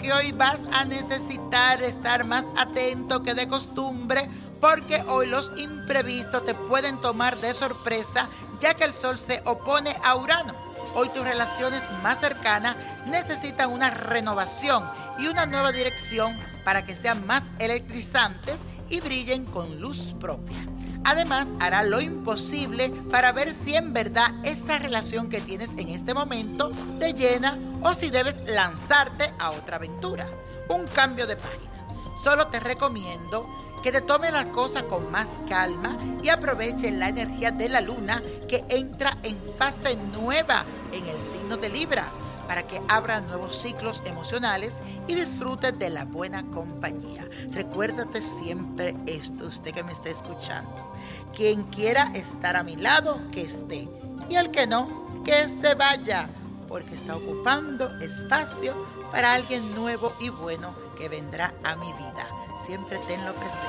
que hoy vas a necesitar estar más atento que de costumbre porque hoy los imprevistos te pueden tomar de sorpresa ya que el Sol se opone a Urano. Hoy tus relaciones más cercanas necesitan una renovación y una nueva dirección para que sean más electrizantes y brillen con luz propia. Además, hará lo imposible para ver si en verdad esta relación que tienes en este momento te llena o si debes lanzarte a otra aventura. Un cambio de página. Solo te recomiendo que te tome las cosas con más calma y aproveche la energía de la luna que entra en fase nueva en el signo de Libra para que abra nuevos ciclos emocionales y disfrutes de la buena compañía. Recuérdate siempre esto, usted que me está escuchando. Quien quiera estar a mi lado, que esté. Y el que no, que se vaya, porque está ocupando espacio para alguien nuevo y bueno que vendrá a mi vida. Siempre tenlo presente.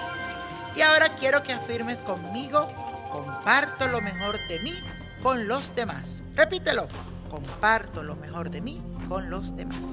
Y ahora quiero que afirmes conmigo, comparto lo mejor de mí con los demás. Repítelo comparto lo mejor de mí con los demás.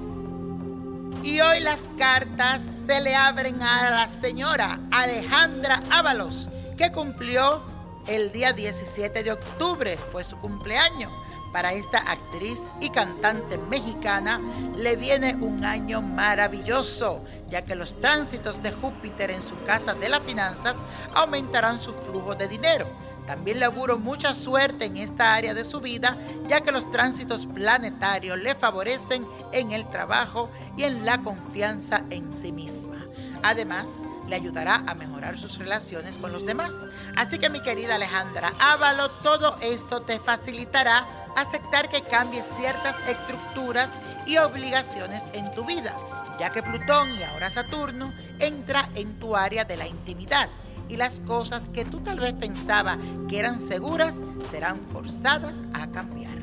Y hoy las cartas se le abren a la señora Alejandra Ábalos, que cumplió el día 17 de octubre, fue su cumpleaños. Para esta actriz y cantante mexicana le viene un año maravilloso, ya que los tránsitos de Júpiter en su casa de las finanzas aumentarán su flujo de dinero también le auguro mucha suerte en esta área de su vida, ya que los tránsitos planetarios le favorecen en el trabajo y en la confianza en sí misma. Además, le ayudará a mejorar sus relaciones con los demás. Así que mi querida Alejandra Ávalo, todo esto te facilitará aceptar que cambies ciertas estructuras y obligaciones en tu vida, ya que Plutón y ahora Saturno entra en tu área de la intimidad y las cosas que tú tal vez pensabas que eran seguras serán forzadas a cambiar.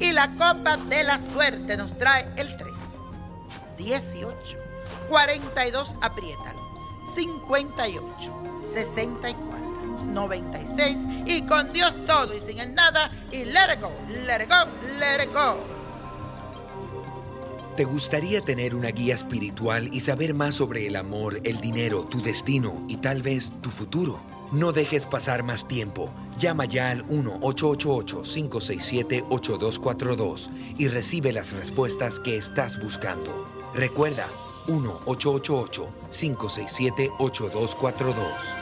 Y la copa de la suerte nos trae el 3, 18, 42, apriétalo, 58, 64, 96 y con Dios todo y sin el nada y let it go, let it go, let it go. ¿Te gustaría tener una guía espiritual y saber más sobre el amor, el dinero, tu destino y tal vez tu futuro? No dejes pasar más tiempo. Llama ya al 1-888-567-8242 y recibe las respuestas que estás buscando. Recuerda, 1-888-567-8242.